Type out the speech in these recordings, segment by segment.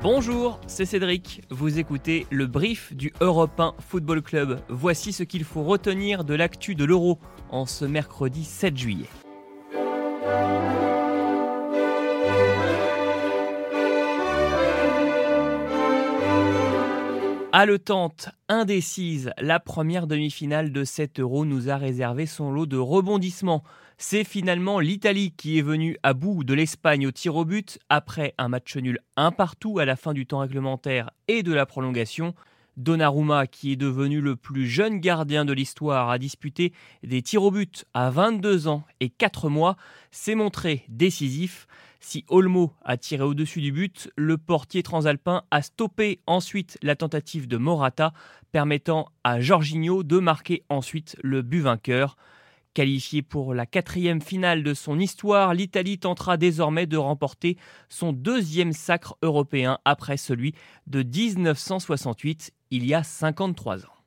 Bonjour, c'est Cédric. Vous écoutez le brief du Europe 1 Football Club. Voici ce qu'il faut retenir de l'actu de l'Euro en ce mercredi 7 juillet. Haletante, indécise, la première demi-finale de 7 Euro nous a réservé son lot de rebondissements. C'est finalement l'Italie qui est venue à bout de l'Espagne au tir au but après un match nul un partout à la fin du temps réglementaire et de la prolongation. Donnarumma, qui est devenu le plus jeune gardien de l'histoire à disputer des tirs au but à 22 ans et 4 mois, s'est montré décisif. Si Olmo a tiré au-dessus du but, le portier transalpin a stoppé ensuite la tentative de Morata, permettant à Jorginho de marquer ensuite le but vainqueur. Qualifié pour la quatrième finale de son histoire, l'Italie tentera désormais de remporter son deuxième sacre européen après celui de 1968, il y a 53 ans.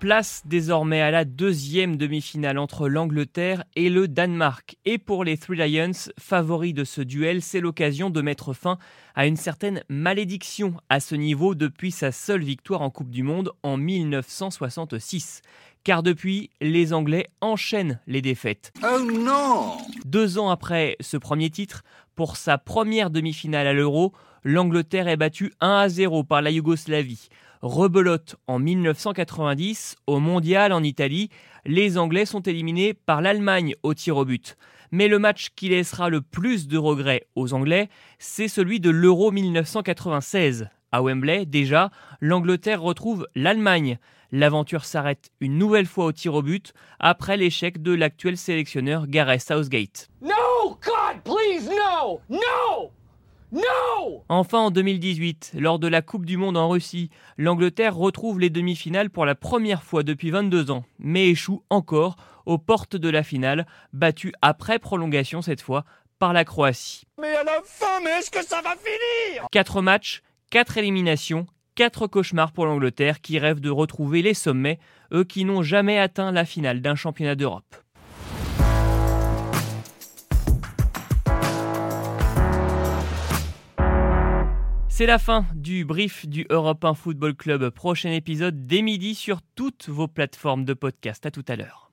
Place désormais à la deuxième demi-finale entre l'Angleterre et le Danemark. Et pour les Three Lions, favoris de ce duel, c'est l'occasion de mettre fin à une certaine malédiction à ce niveau depuis sa seule victoire en Coupe du Monde en 1966. Car depuis, les Anglais enchaînent les défaites. Oh non Deux ans après ce premier titre, pour sa première demi-finale à l'Euro, l'Angleterre est battue 1 à 0 par la Yougoslavie. Rebelote en 1990, au Mondial en Italie, les Anglais sont éliminés par l'Allemagne au tir au but. Mais le match qui laissera le plus de regrets aux Anglais, c'est celui de l'Euro 1996. À Wembley, déjà, l'Angleterre retrouve l'Allemagne. L'aventure s'arrête une nouvelle fois au tir au but après l'échec de l'actuel sélectionneur Gareth Southgate. No, God, please, no, no! No Enfin, en 2018, lors de la Coupe du Monde en Russie, l'Angleterre retrouve les demi-finales pour la première fois depuis 22 ans, mais échoue encore aux portes de la finale, battue après prolongation cette fois par la Croatie. Mais à la fin, mais est-ce que ça va finir? 4 matchs, 4 éliminations, 4 cauchemars pour l'Angleterre qui rêve de retrouver les sommets, eux qui n'ont jamais atteint la finale d'un championnat d'Europe. C'est la fin du brief du Europe 1 Football Club. Prochain épisode dès midi sur toutes vos plateformes de podcast. À tout à l'heure.